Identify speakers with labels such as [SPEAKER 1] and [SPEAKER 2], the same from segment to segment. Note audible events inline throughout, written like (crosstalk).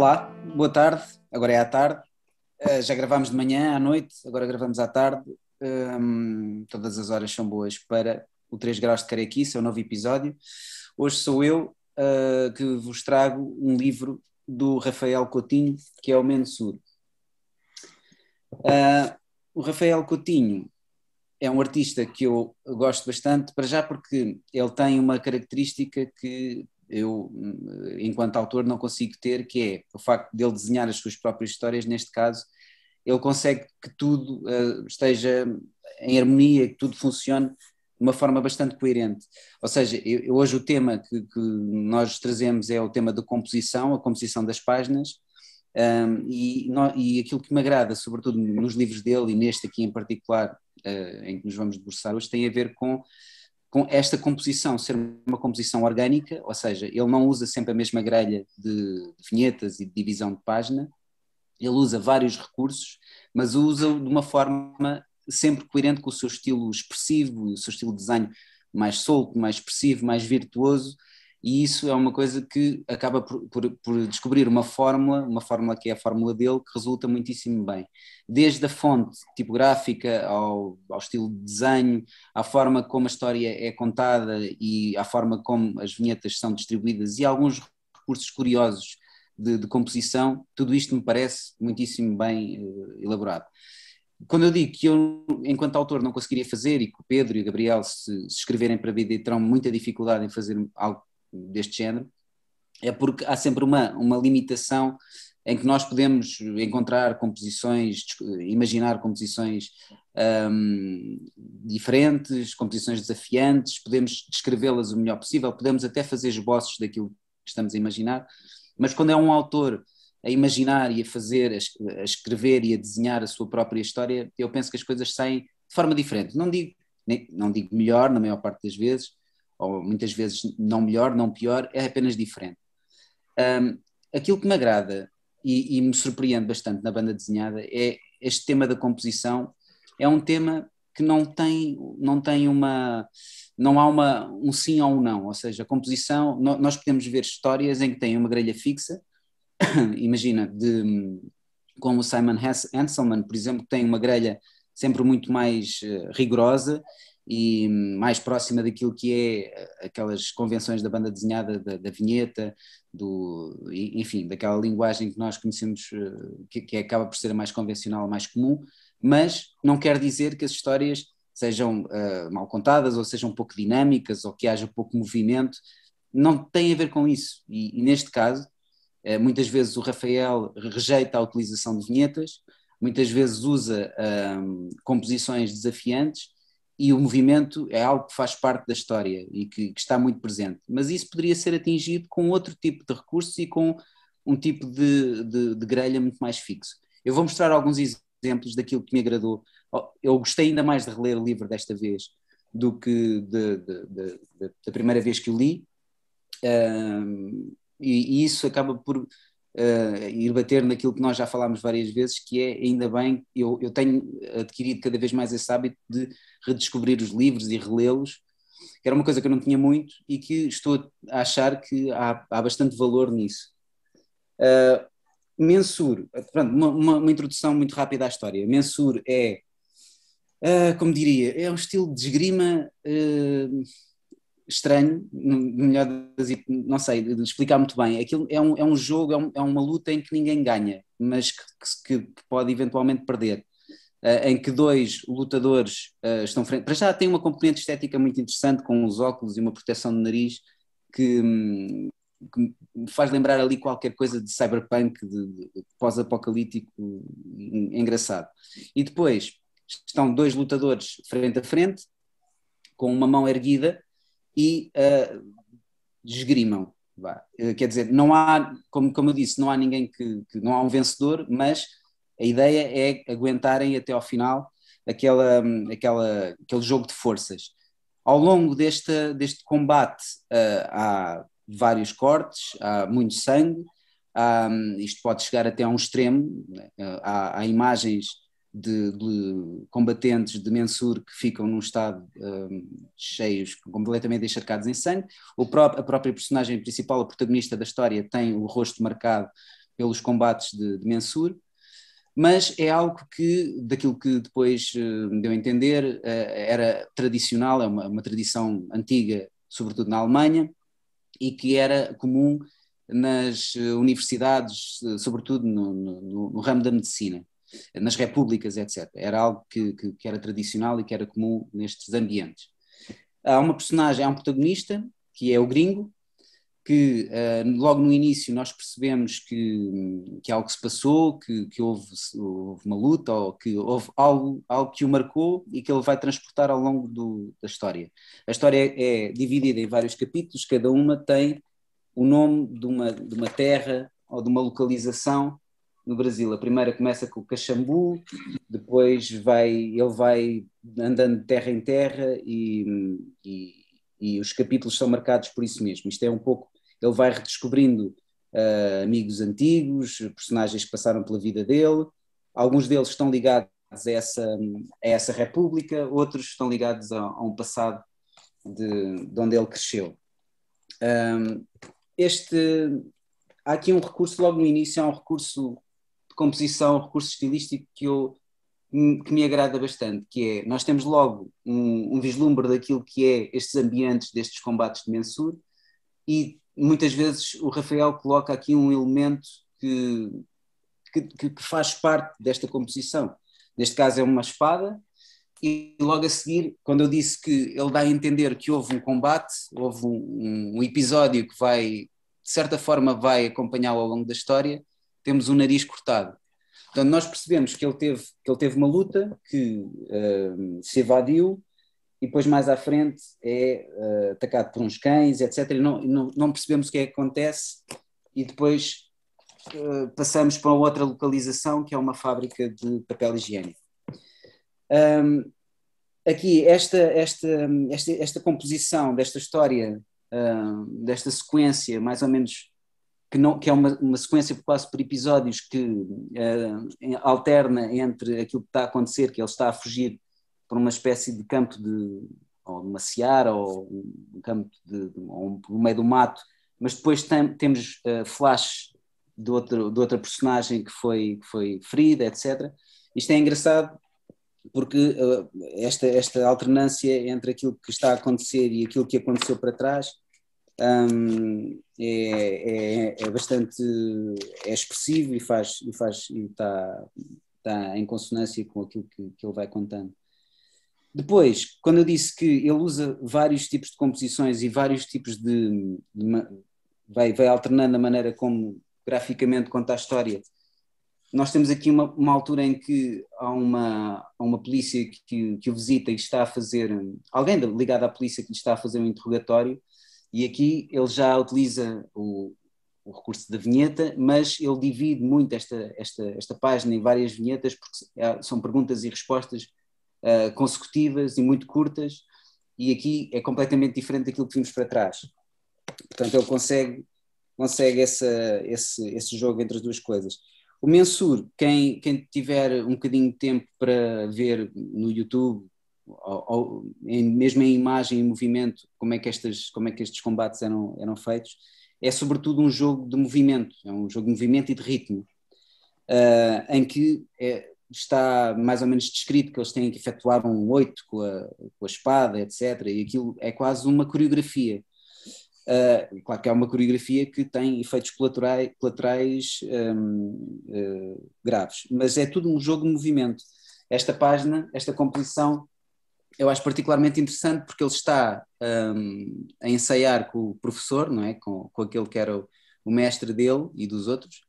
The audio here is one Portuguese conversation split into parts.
[SPEAKER 1] Olá, boa tarde. Agora é à tarde. Uh, já gravámos de manhã, à noite, agora gravamos à tarde. Um, todas as horas são boas para o 3 Graus de Carequice, é o novo episódio. Hoje sou eu uh, que vos trago um livro do Rafael Coutinho, que é o Mensur. Uh, o Rafael Coutinho é um artista que eu gosto bastante, para já porque ele tem uma característica que eu, enquanto autor, não consigo ter, que é o facto de ele desenhar as suas próprias histórias, neste caso, ele consegue que tudo uh, esteja em harmonia, que tudo funcione de uma forma bastante coerente. Ou seja, eu, hoje o tema que, que, nós trazemos é o tema da composição, a composição das páginas, um, e, no, e aquilo que me agrada, sobretudo nos livros dele e neste aqui em particular, uh, em que nos vamos debruçar hoje, tem a ver com com esta composição ser uma composição orgânica, ou seja, ele não usa sempre a mesma grelha de, vinhetas e de divisão de página, ele usa vários recursos, mas usa de uma forma sempre coerente com o seu estilo expressivo, o seu estilo de desenho mais solto, mais expressivo, mais virtuoso, e isso é uma coisa que acaba por, por, por, descobrir uma fórmula, uma fórmula que é a fórmula dele, que resulta muitíssimo bem. Desde a fonte tipográfica ao, ao estilo de desenho, à forma como a história é contada e à forma como as vinhetas são distribuídas e alguns recursos curiosos de, de composição, tudo isto me parece muitíssimo bem uh, elaborado. Quando eu digo que eu, enquanto autor, não conseguiria fazer e que o Pedro e o Gabriel, se, se escreverem para a vida, terão muita dificuldade em fazer algo deste género, é porque há sempre uma, uma limitação em que nós podemos encontrar composições, imaginar composições um, diferentes, composições desafiantes, podemos descrevê-las o melhor possível, podemos até fazer esboços daquilo que estamos a imaginar, mas quando é um autor a imaginar e a fazer, a escrever e a desenhar a sua própria história, eu penso que as coisas saem de forma diferente. Não digo, não digo melhor, na maior parte das vezes, ou muitas vezes não melhor, não pior, é apenas diferente. Um, aquilo que me agrada e, e, me surpreende bastante na banda desenhada é este tema da composição. É um tema que não tem, não tem uma, não há uma, um sim ou um não, ou seja, a composição, nós podemos ver histórias em que tem uma grelha fixa, (coughs) imagina, de, como o Simon Hanselman, por exemplo, que tem uma grelha sempre muito mais uh, rigorosa e mais próxima daquilo que é aquelas convenções da banda desenhada, da, da vinheta, do, enfim, daquela linguagem que nós conhecemos, eh, que, que acaba por ser a mais convencional, a mais comum, mas não quer dizer que as histórias sejam uh, mal contadas ou sejam pouco dinâmicas ou que haja pouco movimento, não tem a ver com isso. E, e neste caso, uh, muitas vezes o Rafael rejeita a utilização de vinhetas, muitas vezes usa uh, composições desafiantes e o movimento é algo que faz parte da história e que, que, está muito presente. Mas isso poderia ser atingido com outro tipo de recursos e com um tipo de, de, de grelha muito mais fixo. Eu vou mostrar alguns exemplos daquilo que me agradou. Eu gostei ainda mais de reler o livro desta vez do que de, da primeira vez que o li, um, e, e, isso acaba por uh, ir bater naquilo que nós já falámos várias vezes, que é, ainda bem, eu, eu tenho adquirido cada vez mais esse hábito de redescobrir os livros e relê-los, que era uma coisa que eu não tinha muito e que estou a achar que há, há bastante valor nisso. Uh, Mensur, pronto, uma, uma, introdução muito rápida à história. Mensur é, uh, como diria, é um estilo de esgrima uh, estranho, melhor não sei, de explicar muito bem. Aquilo é um, é um jogo, é, um, é uma luta em que ninguém ganha, mas que, que, que pode eventualmente perder. Uh, em que dois lutadores uh, estão frente. Para já tem uma componente estética muito interessante, com os óculos e uma proteção de nariz, que, que me faz lembrar ali qualquer coisa de cyberpunk, de, de pós-apocalíptico engraçado. E depois estão dois lutadores frente a frente, com uma mão erguida, e uh, esgrimam. Uh, quer dizer, não há, como, como eu disse, não há ninguém que, que, não há um vencedor, mas a ideia é aguentarem até ao final aquela, aquela, aquele jogo de forças. Ao longo deste, deste combate uh, há vários cortes, há muito sangue, há, isto pode chegar até a um extremo, uh, há, há imagens de, de, combatentes de Mensur que ficam num estado um, cheios, completamente encharcados em sangue. Próprio, a própria personagem principal, a protagonista da história, tem o rosto marcado pelos combates de, de Mensur, mas é algo que, daquilo que depois me deu a entender, era tradicional, é uma, uma tradição antiga, sobretudo na Alemanha, e que era comum nas universidades, sobretudo no, no, no ramo da medicina nas repúblicas, etc. Era algo que, que, que, era tradicional e que era comum nestes ambientes. Há uma personagem, há um protagonista, que é o gringo, que uh, logo no início nós percebemos que, que algo se passou, que, que houve, houve, uma luta, ou que houve algo, algo que o marcou e que ele vai transportar ao longo do, da história. A história é, é dividida em vários capítulos, cada uma tem o nome de uma, de uma terra ou de uma localização no Brasil. A primeira começa com o Caxambu, depois vai, ele vai andando de terra em terra e, e, e, os capítulos são marcados por isso mesmo. Isto é um pouco, ele vai redescobrindo uh, amigos antigos, personagens que passaram pela vida dele, alguns deles estão ligados a essa, a essa república, outros estão ligados a, a um passado de, de, onde ele cresceu. Um, este, há aqui um recurso, logo no início, há um recurso composição, recurso estilístico que, eu, que me agrada bastante, que é, nós temos logo um, um vislumbre daquilo que é estes ambientes destes combates de Mensur e muitas vezes o Rafael coloca aqui um elemento que, que, que, faz parte desta composição. Neste caso é uma espada, e logo a seguir, quando eu disse que ele dá a entender que houve um combate, houve um, um episódio que vai, de certa forma, vai acompanhá-lo ao longo da história, temos o nariz cortado. Portanto, nós percebemos que ele teve, que ele teve uma luta, que uh, se evadiu, e depois mais à frente é uh, atacado por uns cães, etc. E não, não, não, percebemos o que é que acontece, e depois uh, passamos para outra localização, que é uma fábrica de papel higiênico. Um, aqui, esta, esta, esta, esta composição desta história, desta sequência, mais ou menos que, não, que é uma, uma sequência quase por episódios que uh, alterna entre aquilo que está a acontecer, que ele está a fugir por uma espécie de campo de ou uma seara ou um campo de, um, meio do mato, mas depois tem, temos uh, flash de, outro, de outra personagem que foi, que foi ferida, etc. Isto é engraçado porque uh, esta, esta alternância entre aquilo que está a acontecer e aquilo que aconteceu para trás um, é, é, é, bastante é expressivo e faz e faz e está tá em consonância com aquilo que, que ele vai contando. Depois, quando eu disse que ele usa vários tipos de composições e vários tipos de, de vai, vai alternando a maneira como graficamente conta a história, nós temos aqui uma, uma altura em que há uma, há uma polícia que, que o visita e está a fazer, alguém ligado à polícia que lhe está a fazer um interrogatório e aqui ele já utiliza o, o recurso da vinheta, mas ele divide muito esta, esta, esta página em várias vinhetas, porque é, são perguntas e respostas uh, consecutivas e muito curtas, e aqui é completamente diferente daquilo que vimos para trás. Portanto, ele consegue, consegue essa, esse, esse jogo entre as duas coisas. O Mensur, quem, quem tiver um bocadinho de tempo para ver no YouTube em, mesmo em imagem e movimento, como é que, estas, como é que estes combates eram, eram feitos, é sobretudo um jogo de movimento, é um jogo de movimento e de ritmo, uh, em que é, está mais ou menos descrito que eles têm que efetuar um oito com a, com a espada, etc. E aquilo é quase uma coreografia. Uh, claro que é uma coreografia que tem efeitos colaterais, colaterais um, uh, ah, graves, mas é tudo um jogo de movimento. Esta página, esta composição, eu acho particularmente interessante porque ele está um, a ensaiar com o professor, não é? com, com aquele que era o, o mestre dele e dos outros,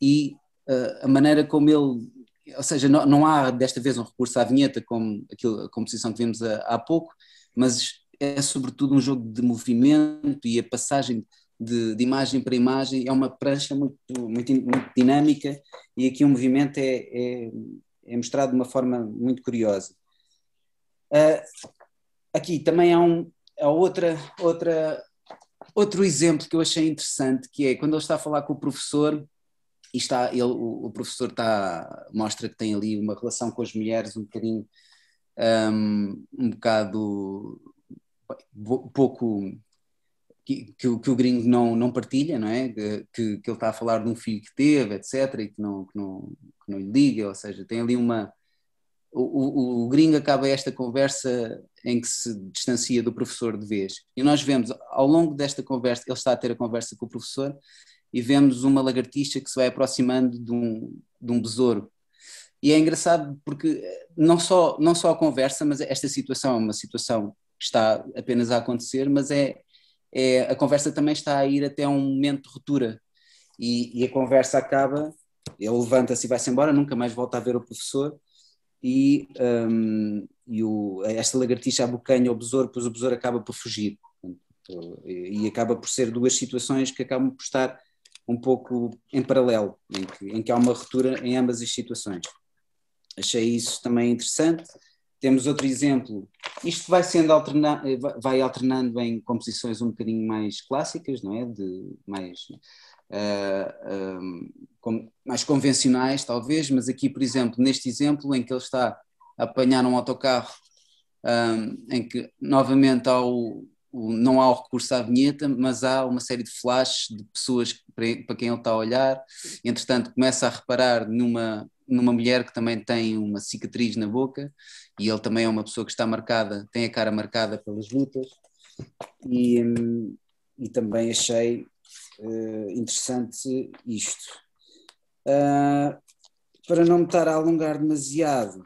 [SPEAKER 1] e uh, a maneira como ele. Ou seja, não, não, há desta vez um recurso à vinheta como aquilo, a composição que vimos há, há pouco, mas é sobretudo um jogo de movimento e a passagem de, de, imagem para imagem é uma prancha muito, muito, muito dinâmica e aqui o movimento é, é, é, mostrado de uma forma muito curiosa. Uh, aqui também há, um, há outra, outra, outro exemplo que eu achei interessante, que é quando ele está a falar com o professor, e está, ele, o, o professor está, mostra que tem ali uma relação com as mulheres um bocadinho, um, um bocado pouco que, que, que, o gringo não, não partilha, não é? Que, que, ele está a falar de um filho que teve, etc., e que não, que não, que não lhe diga, ou seja, tem ali uma. O, o, o gringo acaba esta conversa em que se distancia do professor de vez. E nós vemos, ao longo desta conversa, ele está a ter a conversa com o professor, e vemos uma lagartixa que se vai aproximando de um, de um besouro. E é engraçado porque não só, não só a conversa, mas esta situação é uma situação que está apenas a acontecer, mas é, é, a conversa também está a ir até um momento de ruptura e, e a conversa acaba, ele levanta-se e vai-se embora, nunca mais volta a ver o professor e, um, e o, esta lagartixa abocanha o besouro, pois o besouro acaba por fugir e, acaba por ser duas situações que acabam por estar um pouco em paralelo, em que, em que há uma ruptura em ambas as situações. Achei isso também interessante. Temos outro exemplo. Isto vai sendo vai alternando em composições um bocadinho mais clássicas, não é? De mais um, com, mais convencionais, talvez. Mas aqui, por exemplo, neste exemplo em que ele está a apanhar um autocarro, um, em que novamente há o, o, não há o recurso à vinheta, mas há uma série de flashes de pessoas para, quem ele está a olhar. Entretanto, começa a reparar numa numa mulher que também tem uma cicatriz na boca e ele também é uma pessoa que está marcada, tem a cara marcada pelas lutas e, e também achei uh, interessante isto. Uh, para não me estar a alongar demasiado,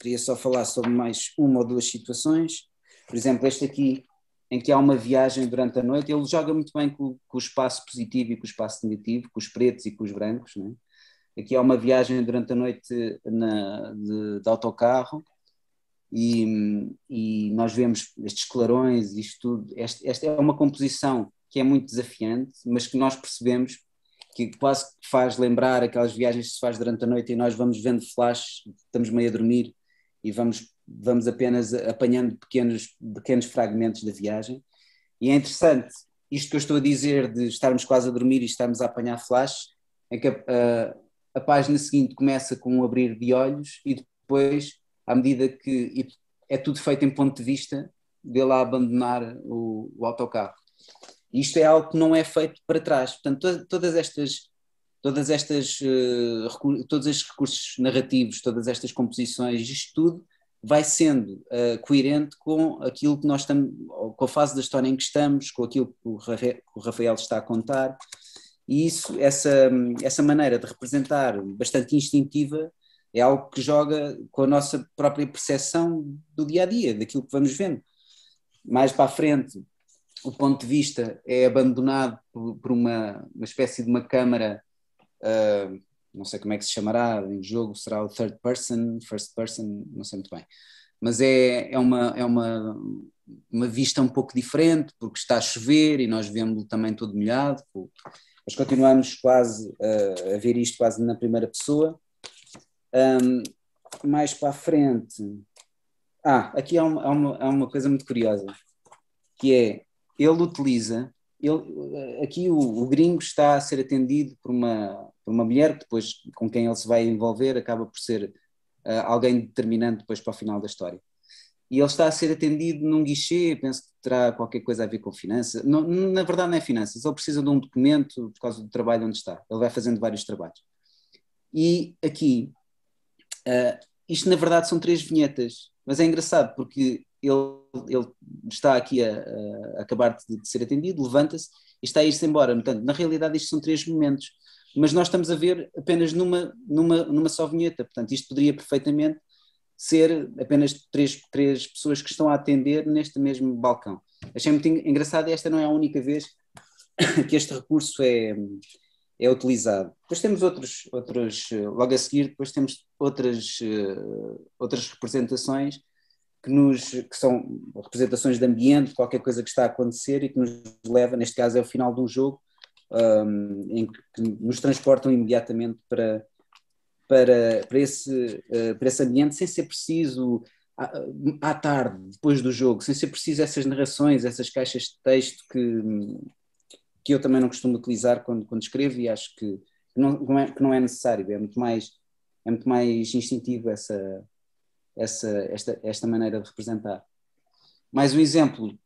[SPEAKER 1] queria só falar sobre mais uma ou duas situações. Por exemplo, este aqui, em que há uma viagem durante a noite, ele joga muito bem com, com o espaço positivo e com o espaço negativo, com os pretos e com os brancos, é? Aqui há uma viagem durante a noite na, de, de autocarro e, e, nós vemos estes clarões, isto tudo. Esta é uma composição que é muito desafiante, mas que nós percebemos que quase faz lembrar aquelas viagens que se faz durante a noite e nós vamos vendo flash, estamos meio a dormir e vamos, vamos apenas apanhando pequenos, pequenos fragmentos da viagem. E é interessante, isto que eu estou a dizer de estarmos quase a dormir e estarmos a apanhar flash, é que a, a página seguinte começa com um abrir de olhos e depois, à medida que é tudo feito em ponto de vista, dele a abandonar o, o autocarro. Isto é algo que não é feito para trás. Portanto, to todas estas, todas estas, uh, todos estes recursos narrativos, todas estas composições, isto tudo vai sendo uh, coerente com aquilo que nós estamos, com a fase da história em que estamos, com aquilo que o, que o Rafael está a contar. E isso, essa, essa maneira de representar bastante instintiva é algo que joga com a nossa própria percepção do dia a dia, daquilo que vamos vendo. Mais para a frente, o ponto de vista é abandonado por, por uma, uma espécie de uma câmara, uh, não sei como é que se chamará em jogo, será o third person, first person, não sei muito bem. Mas é, é, uma, é uma, uma vista um pouco diferente, porque está a chover e nós vemos também todo molhado, mas continuamos quase a, a ver isto quase na primeira pessoa. Um, mais para a frente. Ah, aqui há uma, há, uma, há uma coisa muito curiosa, que é, ele utiliza, ele, aqui o, o, gringo está a ser atendido por uma, por uma mulher que depois, com quem ele se vai envolver, acaba por ser uh, alguém determinante depois para o final da história e ele está a ser atendido num guichê, penso que terá qualquer coisa a ver com finanças. Na verdade não é finanças, ele precisa de um documento por causa do trabalho onde está. Ele vai fazendo vários trabalhos. E aqui, uh, isto na verdade são três vinhetas, mas é engraçado porque ele, ele está aqui a, a acabar de, de, ser atendido, levanta-se e está a ir-se embora. Portanto, na realidade isto são três momentos, mas nós estamos a ver apenas numa, numa, numa só vinheta. Portanto, isto poderia perfeitamente ser apenas três, três pessoas que estão a atender neste mesmo balcão. Achei muito engraçado esta não é a única vez (laughs) que este recurso é, é utilizado. Depois temos outros, outros, logo a seguir, depois temos outras, outras representações que, nos, que são representações de ambiente, qualquer coisa que está a acontecer e que nos leva, neste caso é o final de um jogo, um, em que nos transportam imediatamente para, para, para, esse, uh, para esse ambiente sem ser preciso à, tarde, depois do jogo, sem ser preciso essas narrações, essas caixas de texto que, que eu também não costumo utilizar quando, quando escrevo e acho que, não é, que não é necessário, é muito mais, é muito mais instintivo essa, essa, esta, esta maneira de representar. Mais um exemplo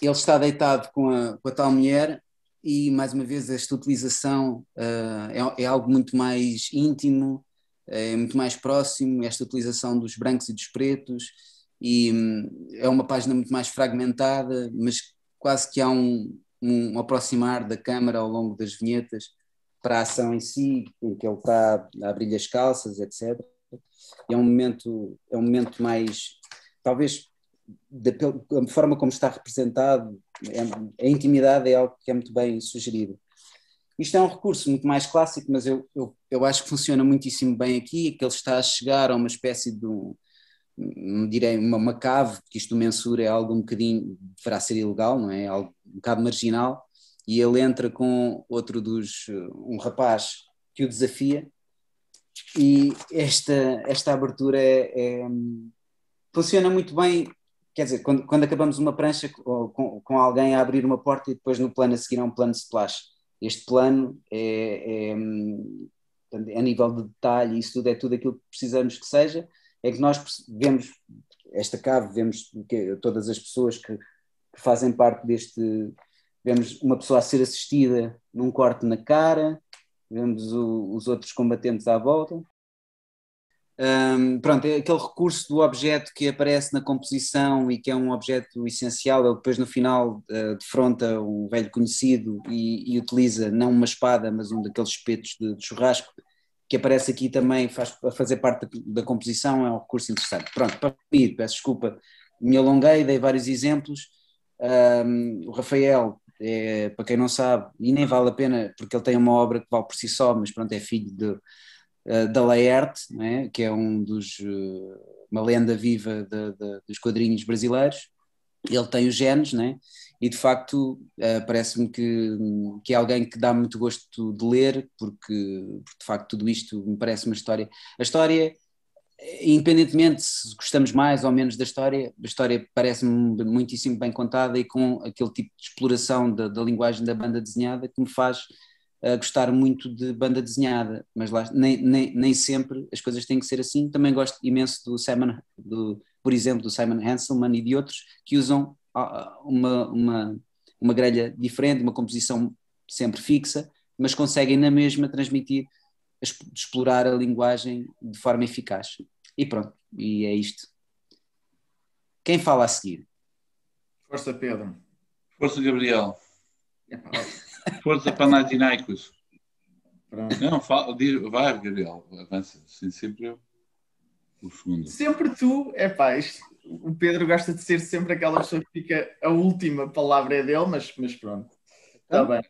[SPEAKER 1] ele está deitado com a, com a tal mulher e, mais uma vez, esta utilização uh, é, é, algo muito mais íntimo, é muito mais próximo, esta utilização dos brancos e dos pretos, e um, é uma página muito mais fragmentada, mas quase que há um, um aproximar da câmara ao longo das vinhetas para a ação em si, em que ele está a abrir as calças, etc. É um momento, é um momento mais, talvez, da, forma como está representado, é, a intimidade é algo que é muito bem sugerido. Isto é um recurso muito mais clássico, mas eu, eu, eu acho que funciona muitíssimo bem aqui, que ele está a chegar a uma espécie de um, direi uma, uma cave, que isto mensura é algo um bocadinho, deverá ser ilegal, não é? Algo um bocado marginal, e ele entra com outro dos, um rapaz que o desafia, e esta, esta abertura é, é, funciona muito bem, quer dizer, quando, quando acabamos uma prancha com, com alguém a abrir uma porta e depois no plano a seguir há um plano de splash. Este plano é, é, é a nível de detalhe, isso tudo é tudo aquilo que precisamos que seja, é que nós vemos esta cave, vemos todas as pessoas que, que, fazem parte deste. Vemos uma pessoa a ser assistida num corte na cara, vemos o, os outros combatentes à volta. Um, pronto, é aquele recurso do objeto que aparece na composição e que é um objeto essencial. Ele depois no final uh, defronta um velho conhecido e, e, utiliza não uma espada, mas um daqueles espetos de, de churrasco que aparece aqui também, faz fazer parte da, da composição, é um recurso interessante. Pronto, para peço desculpa, me alonguei, dei vários exemplos. Um, o Rafael, é, para quem não sabe, e nem vale a pena, porque ele tem uma obra que vale por si só, mas pronto, é filho de, uh, da Laerte, né, que é um dos, uh, uma lenda viva de, de, dos quadrinhos brasileiros. Ele tem os genes, né? e de facto uh, parece-me que, que é alguém que dá muito gosto de ler, porque, porque, de facto tudo isto me parece uma história. A história, independentemente se gostamos mais ou menos da história, a história parece-me muitíssimo bem contada e com aquele tipo de exploração da, da linguagem da banda desenhada que me faz uh, gostar muito de banda desenhada, mas lá, nem, nem, nem sempre as coisas têm que ser assim. Também gosto imenso do Simon, do, por exemplo, do Simon Hanselman e de outros que usam uma, uma, uma grelha diferente, uma composição sempre fixa, mas conseguem na mesma transmitir, explorar a linguagem de forma eficaz. E pronto, e é isto. Quem fala a seguir?
[SPEAKER 2] Força Pedro.
[SPEAKER 3] Força Gabriel. (laughs) Força Panathinaikos. Não, fala, diz, vai Gabriel, avança. Sim, sempre eu. O segundo.
[SPEAKER 2] Sempre tu, é pá, isto, o Pedro gosta de ser sempre aquela pessoa que fica a última palavra é dele, mas, mas pronto. Está bem.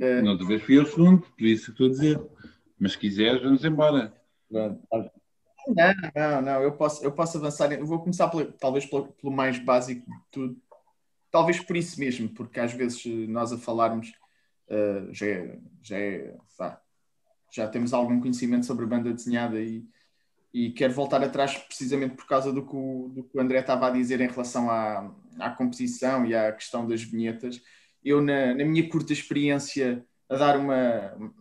[SPEAKER 3] Uh... Não, talvez fui o segundo, por isso estou a dizer. Mas se quiseres, vamos embora.
[SPEAKER 2] Não, não, não, eu posso, eu posso avançar. Eu vou começar talvez pelo, pelo, mais básico de tudo. Talvez por isso mesmo, porque às vezes nós a falarmos uh, já, é, já, é, já temos algum conhecimento sobre banda desenhada e, e quero voltar atrás precisamente por causa do que o, do que o André estava a dizer em relação à, à composição e à questão das vinhetas. Eu, na, na, minha curta experiência, a dar uma,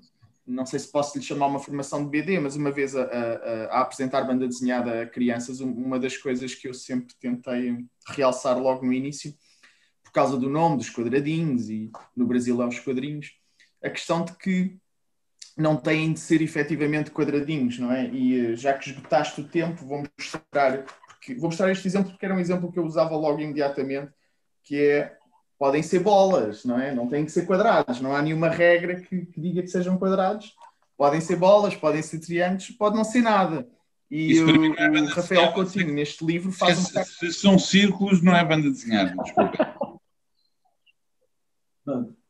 [SPEAKER 2] não sei se posso lhe chamar uma formação de BD, mas uma vez a, a, a apresentar banda desenhada a crianças, uma das coisas que eu sempre tentei realçar logo no início, por causa do nome dos quadradinhos, e no Brasil é os quadrinhos, a questão de que não têm de ser efetivamente quadradinhos, não é? E eh, já que esgotaste o tempo, vou mostrar, porque, vou mostrar este exemplo porque era um exemplo que eu usava logo imediatamente, que é podem ser bolas, não é? Não têm que ser quadrados, não há nenhuma regra que, que diga que sejam quadrados. Podem ser bolas, podem ser triângulos, pode não ser nada. E o, é o Rafael Coutinho, neste livro, faz
[SPEAKER 3] se, um Se são círculos, não é banda desenhada, desculpa. (laughs)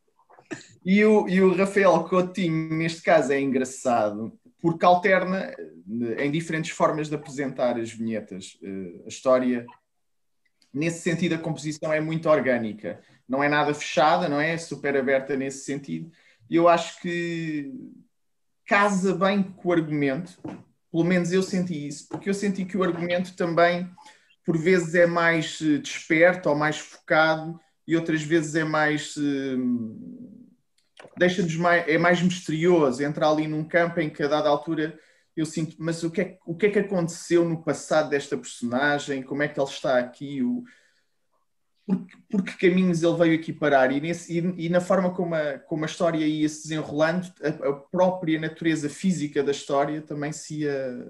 [SPEAKER 2] E o, e o Rafael Coutinho, neste caso, é engraçado porque alterna eh, em diferentes formas de apresentar as vinhetas. Eh, a história, nesse sentido, a composição é muito orgânica. Não é nada fechada, não é? Super aberta nesse sentido. E eu acho que casa bem com o argumento. Pelo menos eu senti isso, porque eu senti que o argumento também, por vezes, é mais eh, desperto ou mais focado e outras vezes é mais deixa-nos mais, é mais misterioso, entra ali num campo em que a dada altura eu sinto, mas o que, é, o que é que aconteceu no passado desta personagem, como é que ele está aqui, o... por, por que caminhos ele veio aqui parar e, nesse, e, e, na forma como a, como a história ia se desenrolando, a, a, própria natureza física da história também se ia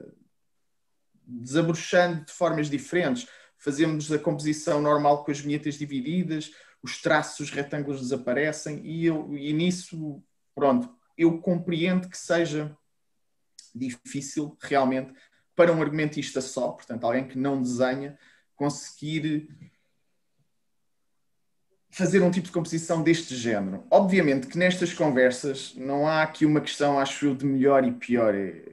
[SPEAKER 2] desabrochando de formas diferentes. Fazemos a composição normal com as vinhetas divididas, os traços, os retângulos desaparecem e, eu, e nisso, pronto, eu compreendo que seja difícil realmente para um argumentista só, portanto, alguém que não desenha, conseguir fazer um tipo de composição deste género. Obviamente que nestas conversas não há aqui uma questão, acho eu, de melhor e pior. É,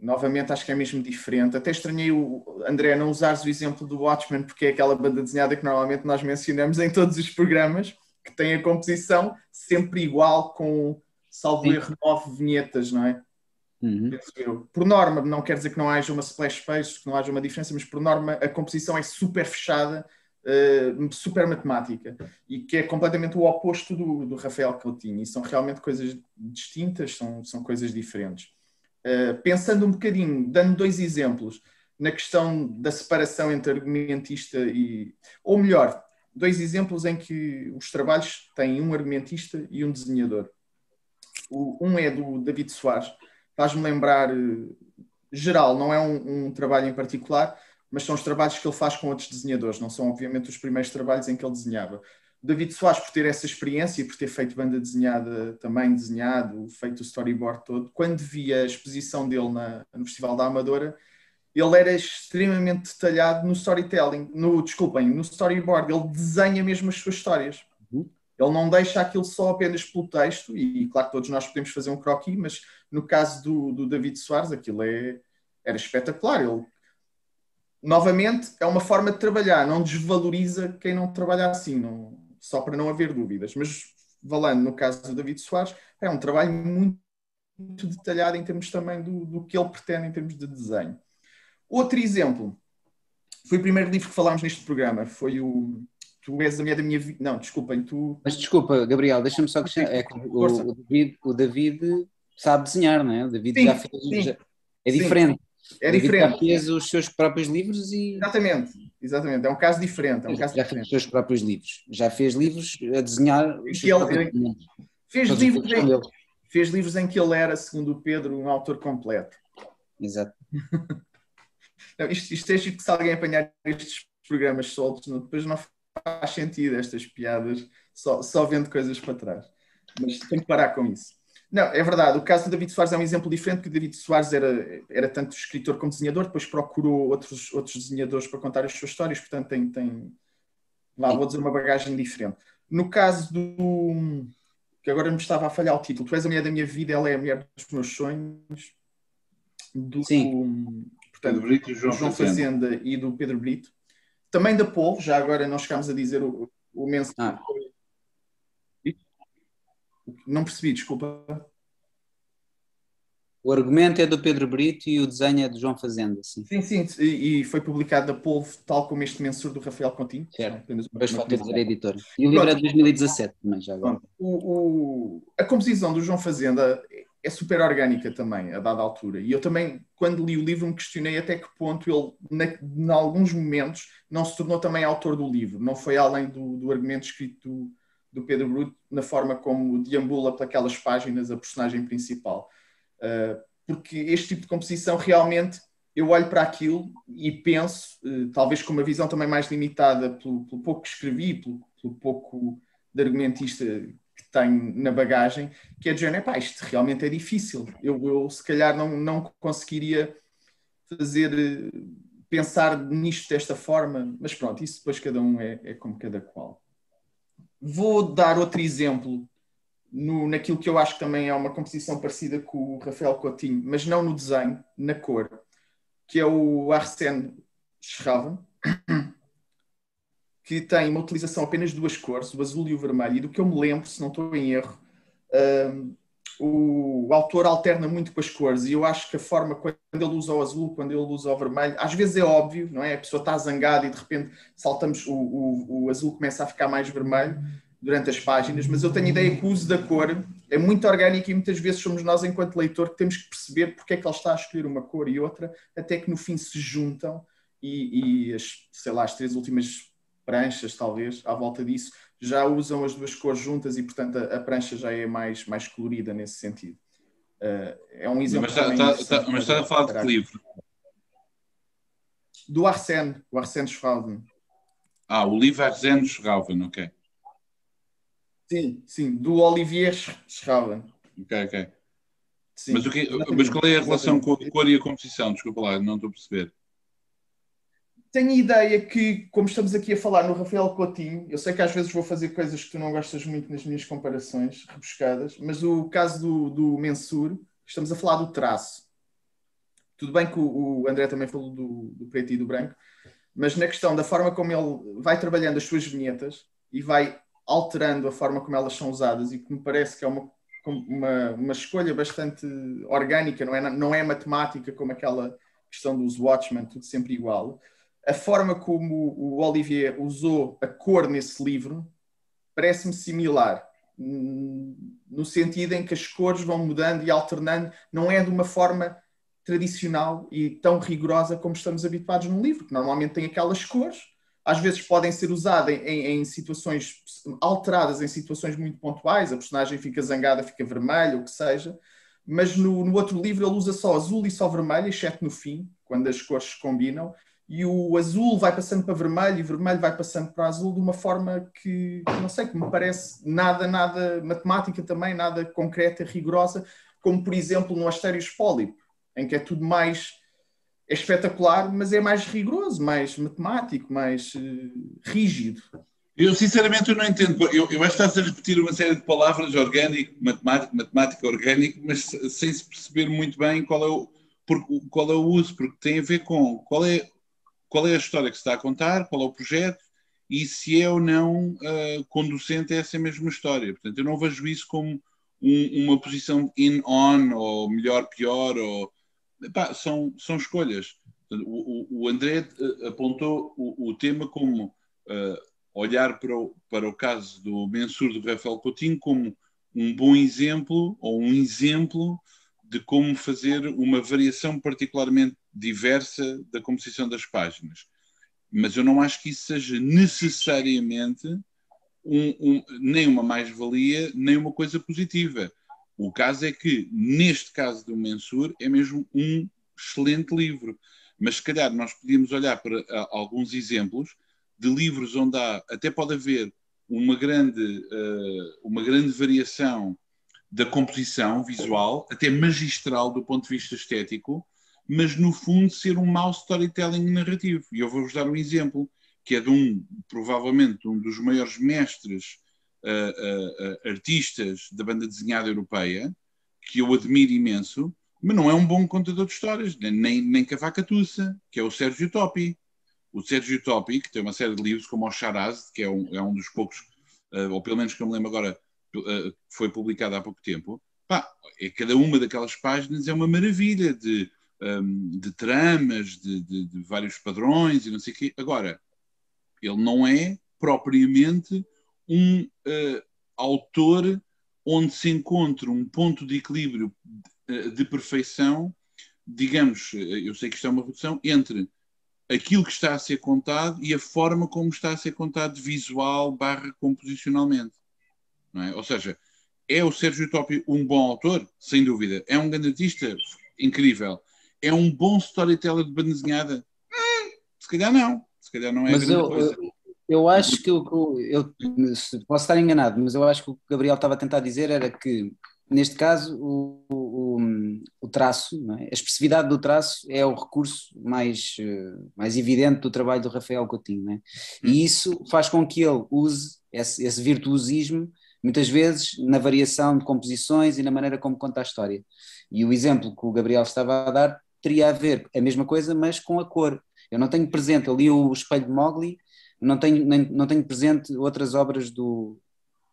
[SPEAKER 2] novamente, acho que é mesmo diferente. Até estranhei o André não usares o exemplo do Watchmen, porque é aquela banda desenhada que normalmente nós mencionamos em todos os programas, que tem a composição sempre igual, com salvo erro, nove vinhetas, não é? Uhum. Por norma, não quer dizer que não haja uma splash space, que não haja uma diferença, mas por norma a composição é super fechada uh, super matemática e que é completamente o oposto do, do Rafael Coutinho e são realmente coisas distintas, são, são coisas diferentes. Uh, pensando um bocadinho, dando dois exemplos na questão da separação entre argumentista e. Ou melhor, dois exemplos em que os trabalhos têm um argumentista e um desenhador. O, um é do David Soares, faz-me lembrar. Eh, geral, não é um, um trabalho em particular, mas são os trabalhos que ele faz com outros desenhadores, não são obviamente os primeiros trabalhos em que ele desenhava. David Soares, por ter essa experiência e por ter feito banda desenhada, também desenhado, feito o storyboard todo, quando vi a exposição dele na, no Festival da Amadora, ele era extremamente detalhado no storytelling, no, desculpem, no storyboard, ele desenha mesmo as suas histórias. Uhum. Ele não deixa aquilo só apenas pelo texto, e, e claro que todos nós podemos fazer um croquis, mas no caso do, do David Soares, aquilo é, era espetacular. Ele novamente, é uma forma de trabalhar, não desvaloriza quem não trabalha assim, não, só para não haver dúvidas. Mas, valendo no caso do David Soares, é um trabalho muito, muito detalhado em termos também do, do, que ele pretende em termos de desenho. Outro exemplo, foi o primeiro livro que falámos neste programa, foi o Tu és a mulher da minha vida. Não, desculpem, tu.
[SPEAKER 1] Mas desculpa, Gabriel, deixa-me só que é, o, o, David, o David sabe desenhar, não é? O David sim, já fez. Já, é diferente. Sim.
[SPEAKER 2] É diferente.
[SPEAKER 1] Já fez os seus próprios livros e.
[SPEAKER 2] Exatamente, exatamente. É um caso diferente. É um caso
[SPEAKER 1] já
[SPEAKER 2] diferente.
[SPEAKER 1] fez os seus próprios livros. Já fez livros a desenhar. Os
[SPEAKER 2] seus ele, fez, livros em, fez livros em que ele era, segundo o Pedro, um autor completo.
[SPEAKER 1] Exato. (laughs)
[SPEAKER 2] não, isto, isto é que se alguém apanhar estes programas soltos, não, depois não faz sentido estas piadas, só, só vendo coisas para trás. Mas tem que parar com isso. Não, é verdade. O caso do David Soares é um exemplo diferente, porque o David Soares era, era tanto escritor como desenhador, depois procurou outros, outros desenhadores para contar as suas histórias, portanto tem, tem lá vou dizer uma bagagem diferente. No caso do que agora me estava a falhar o título, Tu és a mulher da minha vida, ela é a mulher dos meus sonhos, do
[SPEAKER 1] Sim.
[SPEAKER 2] portanto, Brito e João, João Fazenda. Fazenda. e do Pedro Brito. Também da Polvo, já agora nós chegámos a dizer o, o mensageiro. Ah não percebi, desculpa.
[SPEAKER 1] O argumento é do Pedro Brito e o desenho é do João Fazenda, sim.
[SPEAKER 2] Sim, sim, e, foi publicado da Polvo, tal como este mensur do Rafael Continho.
[SPEAKER 1] Certo, depois falta dizer a editora. E o livro é de 2017 também, já agora.
[SPEAKER 2] O, o, a composição do João Fazenda é super orgânica também, a dada altura. E eu também, quando li o livro, me questionei até que ponto ele, em alguns momentos, não se tornou também autor do livro. Não foi além do, do argumento escrito do, Pedro Bruto na forma como deambula por aquelas páginas a personagem principal. Uh, porque este tipo de composição realmente eu olho para aquilo e penso, uh, talvez com uma visão também mais limitada pelo, pelo pouco que escrevi, pelo, pelo, pouco de argumentista que tenho na bagagem, que é de pá, isto realmente é difícil. Eu, eu se calhar não, não conseguiria fazer, uh, pensar nisto desta forma, mas pronto, isso depois cada um é, é como cada qual. Vou dar outro exemplo no, naquilo que eu acho que também é uma composição parecida com o Rafael Coutinho, mas não no desenho, na cor, que é o Arsène Schraven, (coughs) que tem uma utilização apenas de duas cores, o azul e o vermelho, e do que eu me lembro, se não estou em erro, um, o, autor alterna muito com as cores, e eu acho que a forma quando ele usa o azul, quando ele usa o vermelho, às vezes é óbvio, não é? A pessoa está zangada e de repente saltamos, o, o, o azul começa a ficar mais vermelho durante as páginas, mas eu tenho ideia que o uso da cor é muito orgânico e muitas vezes somos nós, enquanto leitor, que temos que perceber porque é que ele está a escolher uma cor e outra, até que no fim se juntam e, e as, sei lá, as três últimas pranchas, talvez, à volta disso, já usam as duas cores juntas e, portanto, a, a prancha já é mais, mais colorida nesse sentido. Uh, é um exemplo.
[SPEAKER 3] Mas está, está, mas está a falar de que livro?
[SPEAKER 2] Do Arsène, o Arsène Schrauden.
[SPEAKER 3] Ah, o livro Arsène Schrauden, ok.
[SPEAKER 2] Sim, sim, do Olivier Schrauden.
[SPEAKER 3] Ok, ok. Sim, mas, o que, mas qual é a relação com a cor e a composição? Desculpa lá, não estou a perceber.
[SPEAKER 2] Tenho a ideia que, como estamos aqui a falar no Rafael Coutinho, eu sei que às vezes vou fazer coisas que tu não gostas muito nas minhas comparações rebuscadas, mas o caso do, do Mensur, estamos a falar do traço. Tudo bem que o, o André também falou do, do preto e do branco, mas na questão da forma como ele vai trabalhando as suas vinhetas e vai alterando a forma como elas são usadas e que me parece que é uma, uma, uma escolha bastante orgânica, não é, não é matemática como aquela questão dos Watchmen, tudo sempre igual a forma como o Olivier usou a cor nesse livro parece-me similar, no sentido em que as cores vão mudando e alternando, não é de uma forma tradicional e tão rigorosa como estamos habituados num livro, que normalmente tem aquelas cores, às vezes podem ser usadas em, em situações alteradas, em situações muito pontuais, a personagem fica zangada, fica vermelha, o que seja, mas no, no outro livro ele usa só azul e só vermelho, exceto no fim, quando as cores se combinam, e o azul vai passando para vermelho e vermelho vai passando para azul de uma forma que, não sei, que me parece nada, nada matemática também, nada concreta, rigorosa, como por exemplo no Asterios Pólipo, em que é tudo mais é espetacular, mas é mais rigoroso, mais matemático, mais uh, rígido.
[SPEAKER 3] Eu sinceramente eu não entendo. Eu, eu acho que estás a repetir uma série de palavras orgânico, matemático, matemática, orgânico, mas sem se perceber muito bem qual é o, qual é o uso, porque tem a ver com qual é qual é a história que se está a contar, qual é o projeto e se é ou não uh, conducente a essa mesma história. Portanto, eu não vejo isso como um, uma posição in-on, ou melhor, pior, ou... Epá, são, são escolhas. O, o, André eh, apontou o, o tema como uh, olhar para o, para o caso do Mensur do Rafael Coutinho como um bom exemplo, ou um exemplo de como fazer uma variação particularmente diversa da composição das páginas. Mas eu não acho que isso seja necessariamente um, um, nem uma mais-valia, nem uma coisa positiva. O caso é que, neste caso do Mensur, é mesmo um excelente livro. Mas se calhar nós podíamos olhar para alguns exemplos de livros onde há, até pode haver uma grande, uh, uma grande variação da composição visual, até magistral do ponto de vista estético, mas no fundo ser um mau storytelling narrativo. E eu vou-vos dar um exemplo, que é de um, provavelmente, um dos maiores mestres uh, uh, uh, artistas da banda desenhada europeia, que eu admiro imenso, mas não é um bom contador de histórias, nem, nem Cavaca Tussa, que é o Sérgio Topi. O Sérgio Topi, que tem uma série de livros como o Charaz, que é um, é um dos poucos, ou pelo menos que eu me lembro agora, que foi publicado há pouco tempo, pá, é, cada uma daquelas páginas é uma maravilha de, um, de tramas, de, de, de, vários padrões e não sei o quê. Agora, ele não é propriamente um uh, autor onde se encontra um ponto de equilíbrio de, de perfeição, digamos, eu sei que isto é uma redução, entre aquilo que está a ser contado e a forma como está a ser contado visual barra composicionalmente. É? Ou seja, é o Sérgio Topi um bom autor? Sem dúvida. É um grande artista? Incrível. É um bom storyteller de banda desenhada? Hum, se calhar não. Se calhar não é
[SPEAKER 1] mas eu, coisa. Eu, eu acho que eu, eu, posso estar enganado, mas eu acho que o que o Gabriel estava a tentar dizer era que, neste caso, o, o, o traço, é? a expressividade do traço é o recurso mais, mais evidente do trabalho do Rafael Coutinho. É? E hum. isso faz com que ele use esse, esse virtuosismo muitas vezes na variação de composições e na maneira como conta a história. E o exemplo que o Gabriel estava a dar teria a ver a mesma coisa, mas com a cor. Eu não tenho presente ali o Espelho de Mowgli, não tenho, nem, não tenho presente outras obras do.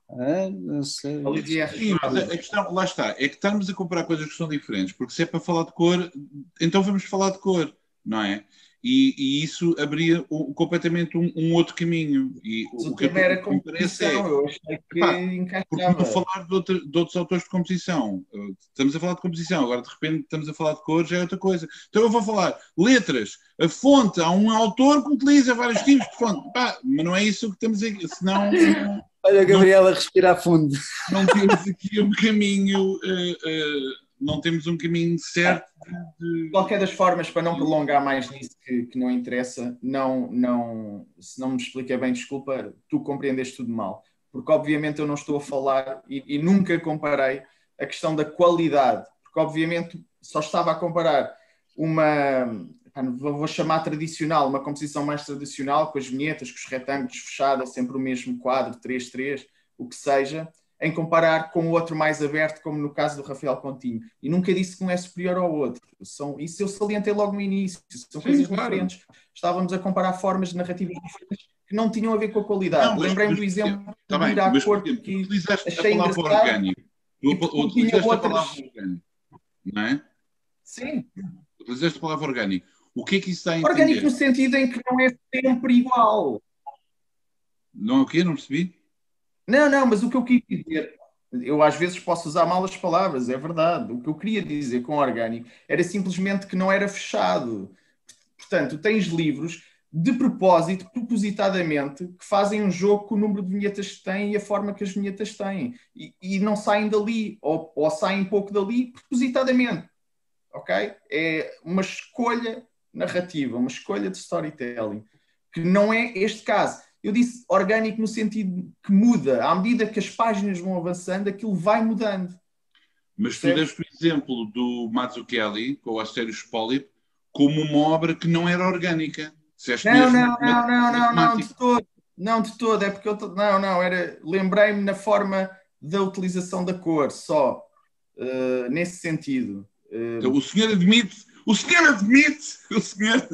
[SPEAKER 1] Ah, não sei.
[SPEAKER 3] Sim, mas a questão, lá está, é que estamos a comparar coisas que são diferentes, porque se é para falar de cor, então vamos falar de cor, não é? E, e, isso abria um, completamente um, um, outro caminho. E
[SPEAKER 2] o, o que era composição, é, eu achei que pá, encaixava. Porque
[SPEAKER 3] falar de, outra, de, outros autores de composição, estamos a falar de composição, agora de repente estamos a falar de cores, é outra coisa. Então eu vou falar letras, a fonte, há um autor que utiliza vários tipos de fonte, pá, mas não é isso que temos aqui, senão. (laughs)
[SPEAKER 1] Olha a Gabriela respirar fundo.
[SPEAKER 3] Não temos aqui um caminho. Uh, uh, não temos um caminho certo
[SPEAKER 2] de... qualquer das formas, para não prolongar mais nisso que, que, não interessa, não, não, se não me expliquei bem, desculpa, tu compreendeste tudo mal. Porque obviamente eu não estou a falar e, e nunca comparei a questão da qualidade, porque obviamente só estava a comparar uma, vou chamar tradicional, uma composição mais tradicional, com as vinhetas, com os retângulos fechados, sempre o mesmo quadro, 3-3, o que seja, em comparar com o outro mais aberto, como no caso do Rafael Continho. E nunca disse que um é superior ao outro. São, isso eu salientei logo no início. São Sim, coisas claro. diferentes. Estávamos a comparar formas de diferentes que não tinham a ver com a qualidade. Lembrei-me do exemplo
[SPEAKER 3] tá de ir à cor que achei a palavra orgânico. Utilizaste outras... a palavra orgânico, não é?
[SPEAKER 2] Sim.
[SPEAKER 3] Utilizaste a palavra orgânico. O que é que isso está a
[SPEAKER 2] entender? Orgânico no sentido em que não é sempre igual.
[SPEAKER 3] Não é o quê? Não percebi?
[SPEAKER 2] Não, não, mas o que eu queria dizer, eu às vezes posso usar mal as palavras, é verdade. O que eu queria dizer com orgânico era simplesmente que não era fechado. Portanto, tens livros de propósito, propositadamente, que fazem um jogo com o número de vinhetas que têm e a forma que as vinhetas têm. E, e não saem dali, ou, ou saem pouco dali, propositadamente. Ok? É uma escolha narrativa, uma escolha de storytelling, que não é este caso. Eu disse orgânico no sentido que muda. À medida que as páginas vão avançando, aquilo vai mudando.
[SPEAKER 3] Mas tu deste o exemplo do Mazzucchelli, com o Astérios Polyp, como uma obra que não era orgânica.
[SPEAKER 2] Não, não, não, não, não, não, de todo. Não, de todo. É porque eu. Não, não, era. Lembrei-me na forma da utilização da cor, só. Uh, nesse sentido.
[SPEAKER 3] Uh, então, o senhor admite. O senhor admite. O senhor.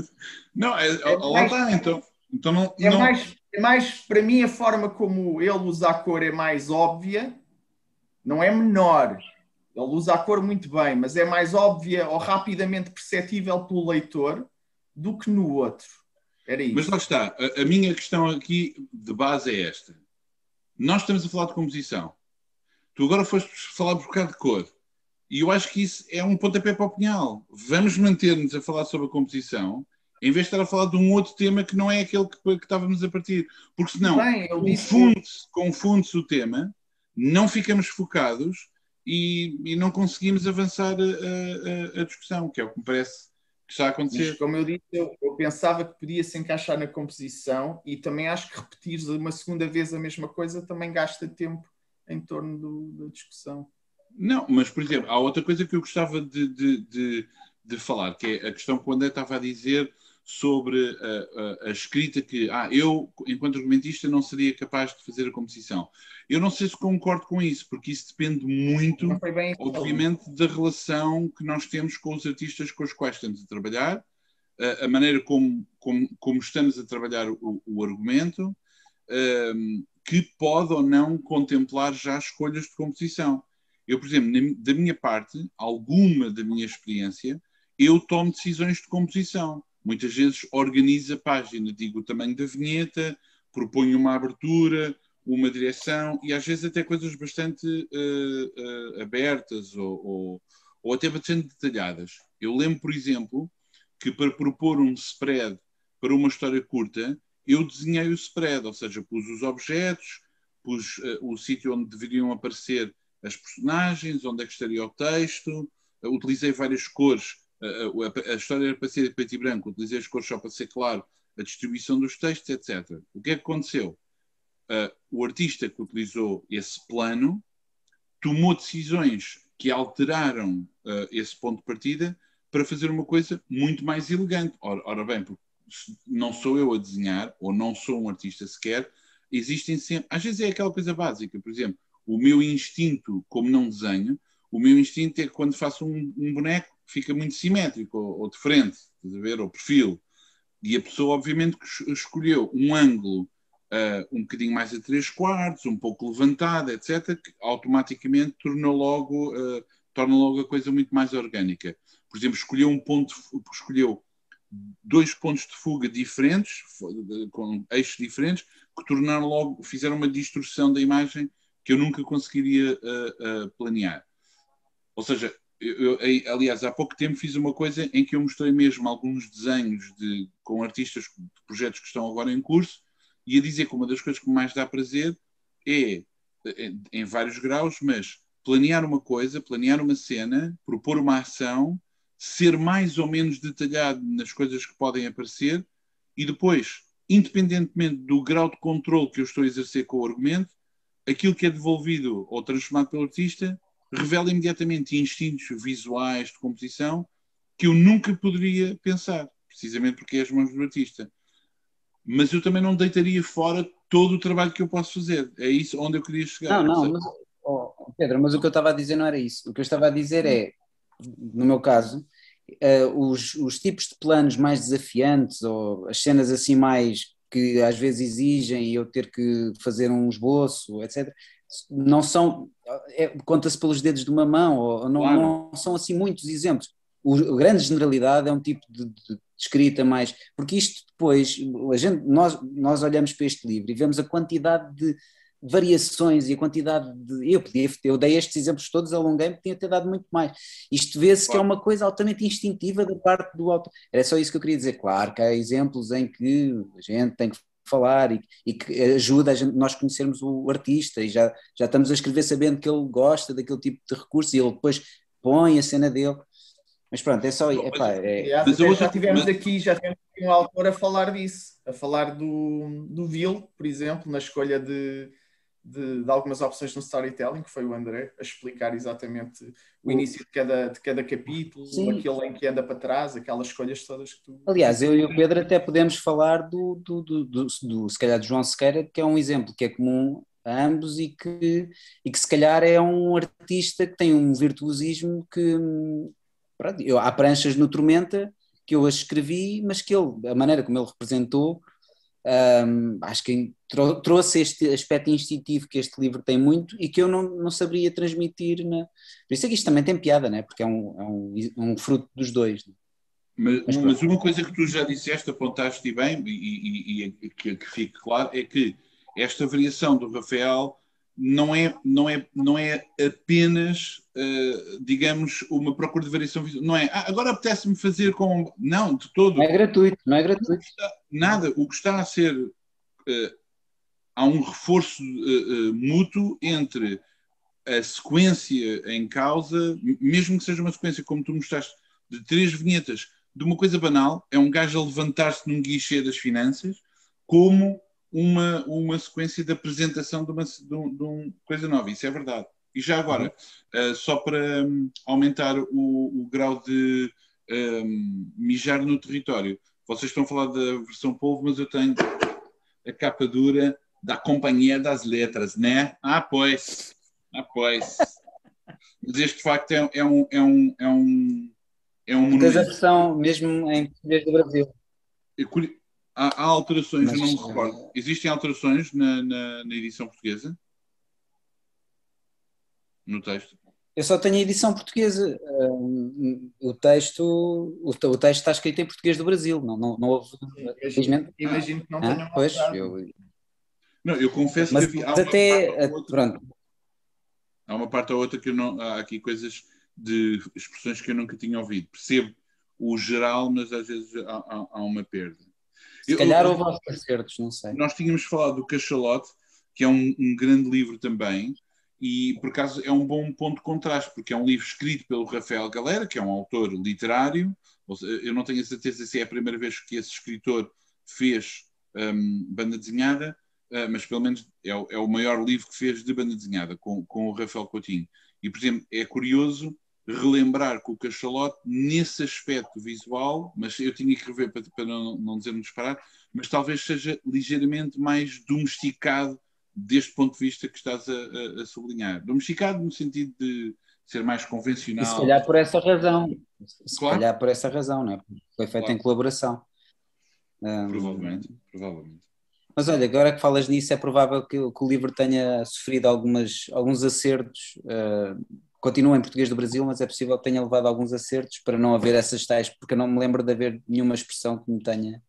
[SPEAKER 3] Não, é, é lá está, então. Então não,
[SPEAKER 2] é não... mais é mais, para mim, a forma como ele usa a cor é mais óbvia, não é menor. Ele usa a cor muito bem, mas é mais óbvia ou rapidamente perceptível pelo leitor do que no outro. Era isso.
[SPEAKER 3] Mas lá está. A, a minha questão aqui de base é esta. Nós estamos a falar de composição. Tu agora foste falar por bocado de cor. E eu acho que isso é um pontapé para o punhal. Vamos manter-nos a falar sobre a composição em vez de estar a falar de um outro tema que não é aquele que, que estávamos a partir. Porque senão confunde-se confunde o tema, não ficamos focados e, e não conseguimos avançar a, a, a, discussão, que é o que me parece que está a acontecer.
[SPEAKER 2] Mas, como eu disse, eu, eu, pensava que podia se encaixar na composição e também acho que repetir uma segunda vez a mesma coisa também gasta tempo em torno do, da discussão.
[SPEAKER 3] Não, mas por exemplo, há outra coisa que eu gostava de, de, de, de falar, que é a questão que o André estava a dizer sobre a, a, a, escrita que ah, eu, enquanto argumentista, não seria capaz de fazer a composição. Eu não sei se concordo com isso, porque isso depende muito, obviamente, da relação que nós temos com os artistas com os quais estamos a trabalhar, a, a maneira como, como, como, estamos a trabalhar o, o argumento, um, que pode ou não contemplar já escolhas de composição. Eu, por exemplo, na, da minha parte, alguma da minha experiência, eu tomo decisões de composição muitas vezes organiza a página, digo o tamanho da vinheta, propõe uma abertura, uma direção e às vezes até coisas bastante uh, uh, abertas ou, ou, ou, até bastante detalhadas. Eu lembro, por exemplo, que para propor um spread para uma história curta, eu desenhei o spread, ou seja, pus os objetos, pus uh, o sítio onde deveriam aparecer as personagens, onde é que estaria o texto, utilizei várias cores a, a, história era para ser preto e branco, utilizei as cores só para ser claro, a distribuição dos textos, etc. O que é que aconteceu? Uh, o artista que utilizou esse plano tomou decisões que alteraram uh, esse ponto de partida para fazer uma coisa muito mais elegante. Ora, ora, bem, porque não sou eu a desenhar, ou não sou um artista sequer, existem sempre. Às vezes é aquela coisa básica, por exemplo, o meu instinto, como não desenho, o meu instinto é que quando faço um, um boneco, fica muito simétrico ou, ou de frente, estás ver, ou perfil. E a pessoa, obviamente, escolheu um ângulo uh, um bocadinho mais a três quartos, um pouco levantado, etc., que automaticamente tornou logo, uh, torna logo a coisa muito mais orgânica. Por exemplo, escolheu um ponto, escolheu dois pontos de fuga diferentes, com eixos diferentes, que tornaram logo, fizeram uma distorção da imagem que eu nunca conseguiria uh, uh, planear. Ou seja, eu, eu, aliás, há pouco tempo fiz uma coisa em que eu mostrei mesmo alguns desenhos de, com artistas de projetos que estão agora em curso e a dizer que uma das coisas que mais dá prazer é, em, vários graus, mas planear uma coisa, planear uma cena, propor uma ação, ser mais ou menos detalhado nas coisas que podem aparecer e depois, independentemente do grau de controle que eu estou a exercer com o argumento, aquilo que é devolvido ou transformado pelo artista revela imediatamente instintos visuais de composição que eu nunca poderia pensar, precisamente porque é as mãos do artista. Mas eu também não deitaria fora todo o trabalho que eu posso fazer. É isso onde eu queria chegar.
[SPEAKER 1] Não, não, mas, oh, Pedro, mas o que eu estava a dizer não era isso. O que eu estava a dizer é, no meu caso, uh, os, os tipos de planos mais desafiantes ou as cenas assim mais que às vezes exigem eu ter que fazer um esboço, etc., não são, é, conta-se pelos dedos de uma mão, ou não, claro. não são assim muitos exemplos. O, a grande generalidade é um tipo de, de, escrita mais, porque isto depois, a gente, nós, nós olhamos para este livro e vemos a quantidade de variações e a quantidade de. Eu podia, eu dei estes exemplos todos, alonguei-me, podia ter dado muito mais. Isto vê-se que é uma coisa altamente instintiva da parte do autor. Era só isso que eu queria dizer. Claro que há exemplos em que a gente tem que falar e, e que ajuda a gente, nós conhecermos o artista e já, já estamos a escrever sabendo que ele gosta daquele tipo de recurso e ele depois põe a cena dele. Mas pronto, é só. Epá, é...
[SPEAKER 2] Mas já tivemos aqui, já tivemos aqui um autor a falar disso, a falar do, do Vil, por exemplo, na escolha de, de, de, algumas opções no storytelling, que foi o André, a explicar exatamente o início de cada, de cada capítulo, Sim. aquele em que anda para trás, aquelas escolhas todas que tu.
[SPEAKER 1] Aliás, eu e o Pedro até podemos falar do, do, do, do, do se calhar, de João Sequeira, que é um exemplo que é comum a ambos e que, e que se calhar é um artista que tem um virtuosismo que. Pronto, eu, há pranchas no Tormenta que eu as escrevi, mas que ele, a maneira como ele representou um, acho que trou trouxe este aspecto instintivo que este livro tem muito e que eu não, não saberia transmitir. Na... Por isso é que isto também tem piada, né? porque é um, é um, um fruto dos dois. Né?
[SPEAKER 3] Mas, mas, mas, uma coisa que tu já disseste, apontaste bem, e, e, e que, que fique claro, é que esta variação do Rafael não é, não é, não é apenas, uh, digamos, uma procura de variação visual. Não é, ah, agora apetece-me fazer com. Não, de todo.
[SPEAKER 1] Não é gratuito, não é gratuito.
[SPEAKER 3] nada. O que está a ser. Uh, há um reforço uh, mútuo entre a sequência em causa, mesmo que seja uma sequência, como tu mostraste, de três vinhetas de uma coisa banal, é um gajo a levantar-se num guichê das finanças, como uma, uma sequência de apresentação de uma, de, um, de uma coisa nova. Isso é verdade. E já agora, uh, só para um, aumentar o, o, grau de um, mijar no território, vocês estão a falar da versão polvo, mas eu tenho a capa dura da Companhia das Letras, né? Ah, pois. Ah, pois. Mas este, de facto, é, é um. É um, é um, é um
[SPEAKER 1] versão mesmo em português do Brasil.
[SPEAKER 3] Há, há alterações, Mas, eu não me recordo. Existem alterações na, na, na, edição portuguesa? No texto?
[SPEAKER 1] Eu só tenho a edição portuguesa. o, texto, o, o, texto está escrito em português do Brasil. Não, não, não houve.
[SPEAKER 2] Imagino, imagino que não ah, tenham.
[SPEAKER 1] Pois, eu...
[SPEAKER 3] Não, eu confesso
[SPEAKER 1] mas,
[SPEAKER 3] que
[SPEAKER 1] mas até. Outra, pronto.
[SPEAKER 3] Há uma parte ou outra que eu não. Há aqui coisas de expressões que eu nunca tinha ouvido. Percebo o geral, mas às vezes há, há, há uma perda.
[SPEAKER 1] Se calhar houve aos concertos, não sei.
[SPEAKER 3] Nós tínhamos falado do Cachalote, que é um, um, grande livro também, e por acaso é um bom ponto de contraste, porque é um livro escrito pelo Rafael Galera, que é um autor literário. Eu não tenho a certeza se é a primeira vez que esse escritor fez um, banda desenhada, uh, mas pelo menos é o, é o, maior livro que fez de banda desenhada, com, com o Rafael Coutinho. E, por exemplo, é curioso relembrar com o cachalote nesse aspecto visual, mas eu tinha que rever para, para não, não dizer-me disparar, mas talvez seja ligeiramente mais domesticado deste ponto de vista que estás a, a, a sublinhar. Domesticado no sentido de ser mais convencional. E
[SPEAKER 1] se calhar por essa razão. Se claro. calhar por essa razão, não é? Foi feito claro. em colaboração.
[SPEAKER 3] Provavelmente, um, provavelmente.
[SPEAKER 1] Mas olha, agora que falas nisso, é provável que, que o livro tenha sofrido algumas, alguns acertos uh, continua em português do Brasil, mas é possível que tenha levado alguns acertos para não haver essas tais, porque eu não me lembro de haver nenhuma expressão que me tenha.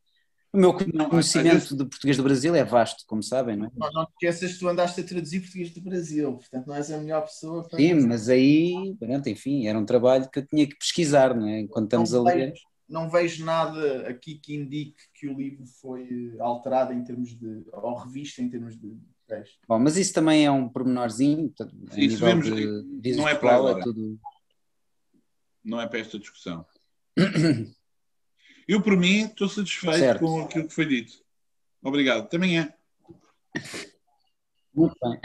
[SPEAKER 1] O meu conhecimento do português do Brasil é vasto, como sabem, não é?
[SPEAKER 2] Não, esqueças que tu andaste a traduzir português do Brasil, portanto não és a melhor pessoa
[SPEAKER 1] para. Sim, mas aí, pronto, enfim, era um trabalho que eu tinha que pesquisar, não é? Enquanto estamos não a ler.
[SPEAKER 2] Vejo, não vejo nada aqui que indique que o livro foi alterado em termos de. ou revista em termos de
[SPEAKER 1] Bom, mas isso também é um pormenorzinho.
[SPEAKER 3] Isso de, não é para agora. É tudo... Não é para esta discussão. (coughs) Eu, por mim, estou satisfeito certo. com aquilo que foi dito. Obrigado. Também é.
[SPEAKER 1] Muito bem.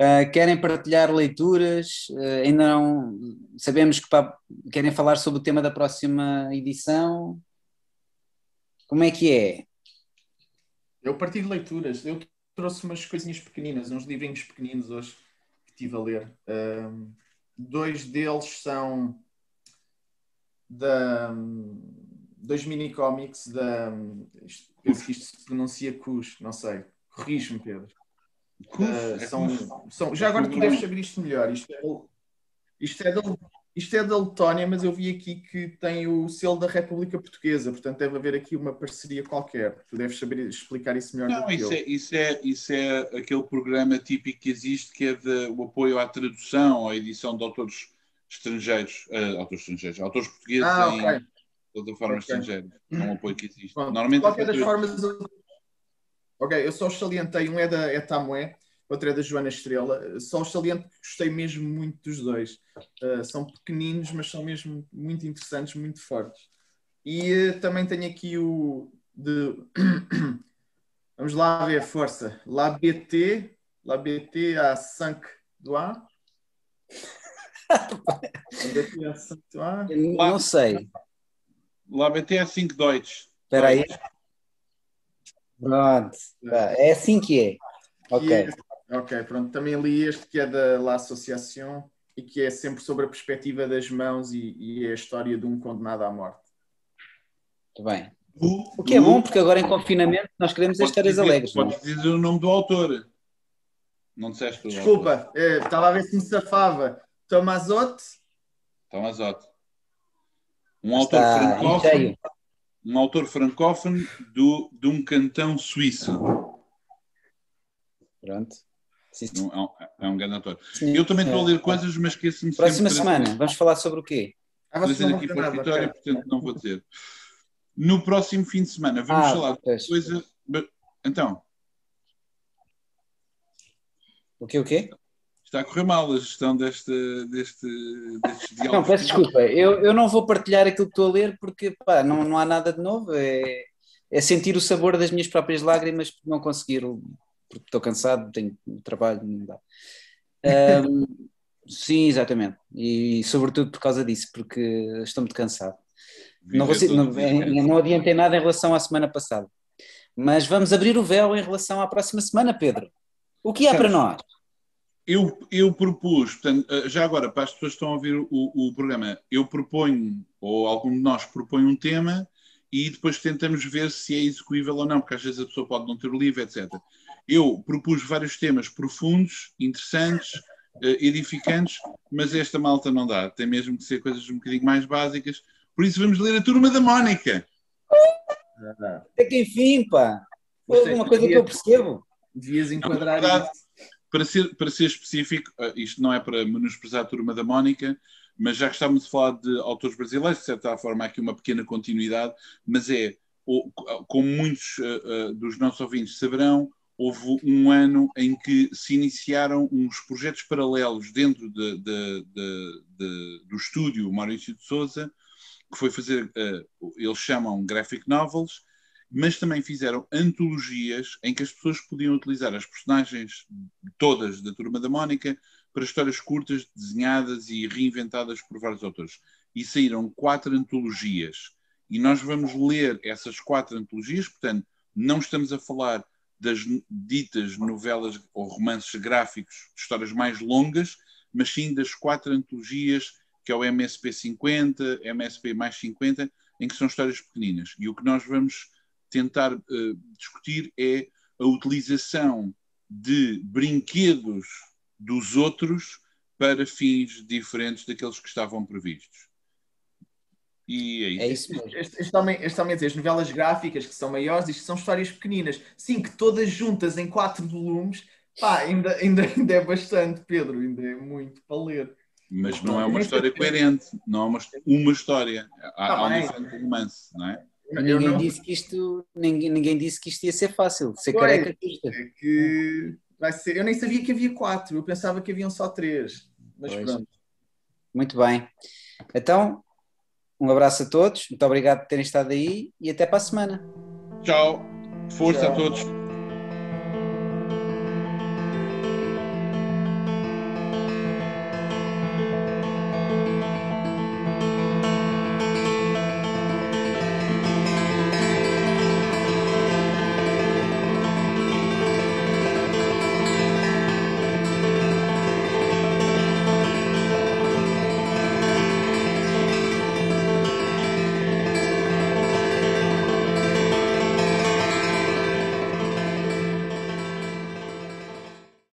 [SPEAKER 1] Uh, (laughs) querem partilhar leituras? Uh, ainda não sabemos que para, querem falar sobre o tema da próxima edição. Como é que é?
[SPEAKER 2] Eu partilho leituras. Eu trouxe umas coisinhas pequeninas, uns livrinhos pequeninos hoje que estive a ler. Um, dois deles são da, dois mini-cómics da. Penso que isto se pronuncia Cus, não sei. Corrijo-me, Pedro. Uh, são, são, já agora tu deves saber isto melhor. Isto é, isto é da isto é da Letónia, mas eu vi aqui que tem o selo da República Portuguesa, portanto deve haver aqui uma parceria qualquer. Tu deves saber explicar isso melhor.
[SPEAKER 3] Não, isso é, isso, é, isso é aquele programa típico que existe, que é de, o apoio à tradução, à edição de autores estrangeiros, uh, autores estrangeiros, autores portugueses ah, okay. em plataformas okay. estrangeiras. É um apoio que existe. Bom,
[SPEAKER 2] Normalmente, de qualquer das formas, ok, eu só salientei, um é da é Tamué, outra é da Joana Estrela. Só o saliente que gostei mesmo muito dos dois. Uh, são pequeninos, mas são mesmo muito interessantes, muito fortes. E uh, também tenho aqui o de. (coughs) Vamos lá ver a força. La BT, La BT a 5 do A.
[SPEAKER 1] Não sei.
[SPEAKER 3] La BT é 5 Deutsch.
[SPEAKER 1] Espera aí. Pronto. É assim que é. Ok. É
[SPEAKER 2] Ok, pronto. Também li este que é da La Associação e que é sempre sobre a perspectiva das mãos e, e é a história de um condenado à morte.
[SPEAKER 1] Muito bem. O que é bom, porque agora em confinamento nós queremos as histórias alegres.
[SPEAKER 3] Podes dizer o nome do autor. Não disseste o
[SPEAKER 2] Desculpa, é, estava a ver se me safava. Tomazote.
[SPEAKER 3] Tomazote. Um autor francófono. Um autor francófono do, de um cantão suíço.
[SPEAKER 1] Pronto.
[SPEAKER 3] Sim, sim. É, um, é um grande ator. Sim, eu também estou a ler coisas, mas esqueço-me
[SPEAKER 1] sempre. Próxima semana, vamos falar sobre o quê?
[SPEAKER 3] Ah, trazer aqui para a Vitória, okay. portanto não vou dizer. No próximo fim de semana vamos ah, falar de coisa. Então.
[SPEAKER 1] O quê, o quê?
[SPEAKER 3] Está a correr mal a gestão deste, deste, destes (laughs)
[SPEAKER 1] diálogos. Não, peço desculpa, eu, eu não vou partilhar aquilo que estou a ler porque pá, não, não há nada de novo. É, é sentir o sabor das minhas próprias lágrimas por não conseguir porque estou cansado, tenho trabalho, não dá. Um, (laughs) sim, exatamente. E, sobretudo por causa disso, porque estou muito cansado. Não, vou, não, é, não adiantei nada em relação à semana passada. Mas vamos abrir o véu em relação à próxima semana, Pedro. O que há para nós?
[SPEAKER 3] Eu, eu propus, portanto, eh, já agora, para as pessoas que estão a ouvir o, o programa, eu proponho, ou algum de nós propõe um tema e depois tentamos ver se é execuível ou não, porque às vezes a pessoa pode não ter o livro, etc eu propus vários temas profundos, interessantes, eh, edificantes, mas esta malta não dá. Tem mesmo que ser coisas um bocadinho mais básicas. Por isso vamos ler a Turma da Mónica.
[SPEAKER 1] É que enfim, pá. Uma coisa que eu percebo.
[SPEAKER 2] Devias enquadrar não,
[SPEAKER 3] para ser, para ser específico, eh, isto não é para menosprezar a Turma da Mónica, mas já que estamos a falar de autores brasileiros, de certa forma há aqui uma pequena continuidade, mas é, como muitos uh, dos nossos ouvintes saberão, houve um ano em que se iniciaram uns projetos paralelos dentro de, de, de, do estúdio Maurício de Souza, que foi fazer, uh, eles chamam graphic novels, mas também fizeram antologias em que as pessoas podiam utilizar as personagens todas da Turma da Mónica para histórias curtas, desenhadas e reinventadas por vários autores. E saíram quatro antologias. E nós vamos ler essas quatro antologias, portanto, não estamos a falar das ditas novelas ou romances gráficos histórias mais longas, mas sim das quatro antologias que é o MSP 50, MSP mais 50, em que são histórias pequeninas. E o que nós vamos tentar uh, discutir é a utilização de brinquedos dos outros para fins diferentes daqueles que estavam previstos. E é isso.
[SPEAKER 1] É isso mesmo.
[SPEAKER 2] Este, este, homem, este as novelas gráficas que são maiores, isto são histórias pequeninas. Sim, que todas juntas em quatro volumes, pá, ainda, ainda, ainda é bastante, Pedro, ainda é muito para ler.
[SPEAKER 3] Mas não é uma história coerente, não é uma, uma história. Há,
[SPEAKER 2] Tá
[SPEAKER 3] há um diferente romance, não é?
[SPEAKER 1] Ninguém,
[SPEAKER 2] não-
[SPEAKER 1] disse que isto, ninguém, ninguém disse que isto ia ser fácil. Ser
[SPEAKER 2] Pois.
[SPEAKER 1] careca custa.
[SPEAKER 2] É que vai ser. Eu nem sabia que havia quatro, eu pensava que haviam só três. Mas
[SPEAKER 1] Pois.
[SPEAKER 2] pronto.
[SPEAKER 1] Muito bem. Então, um abraço a todos, muito obrigado por terem estado aí e até para a semana.
[SPEAKER 3] Tchau, força
[SPEAKER 2] Tchau.
[SPEAKER 3] a todos.